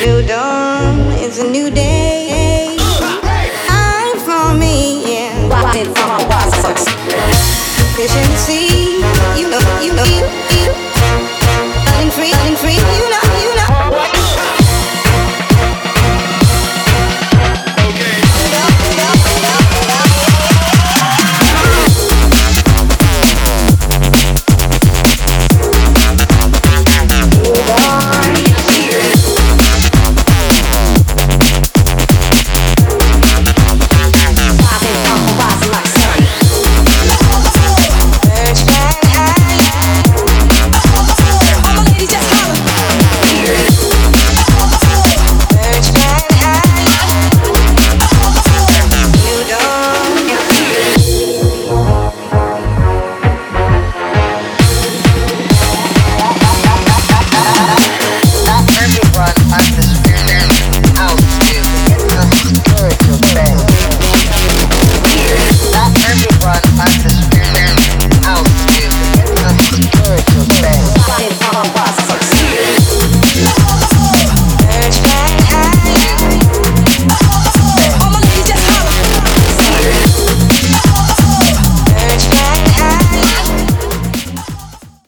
new dawn is a new day. Time for me, yeah. Watch it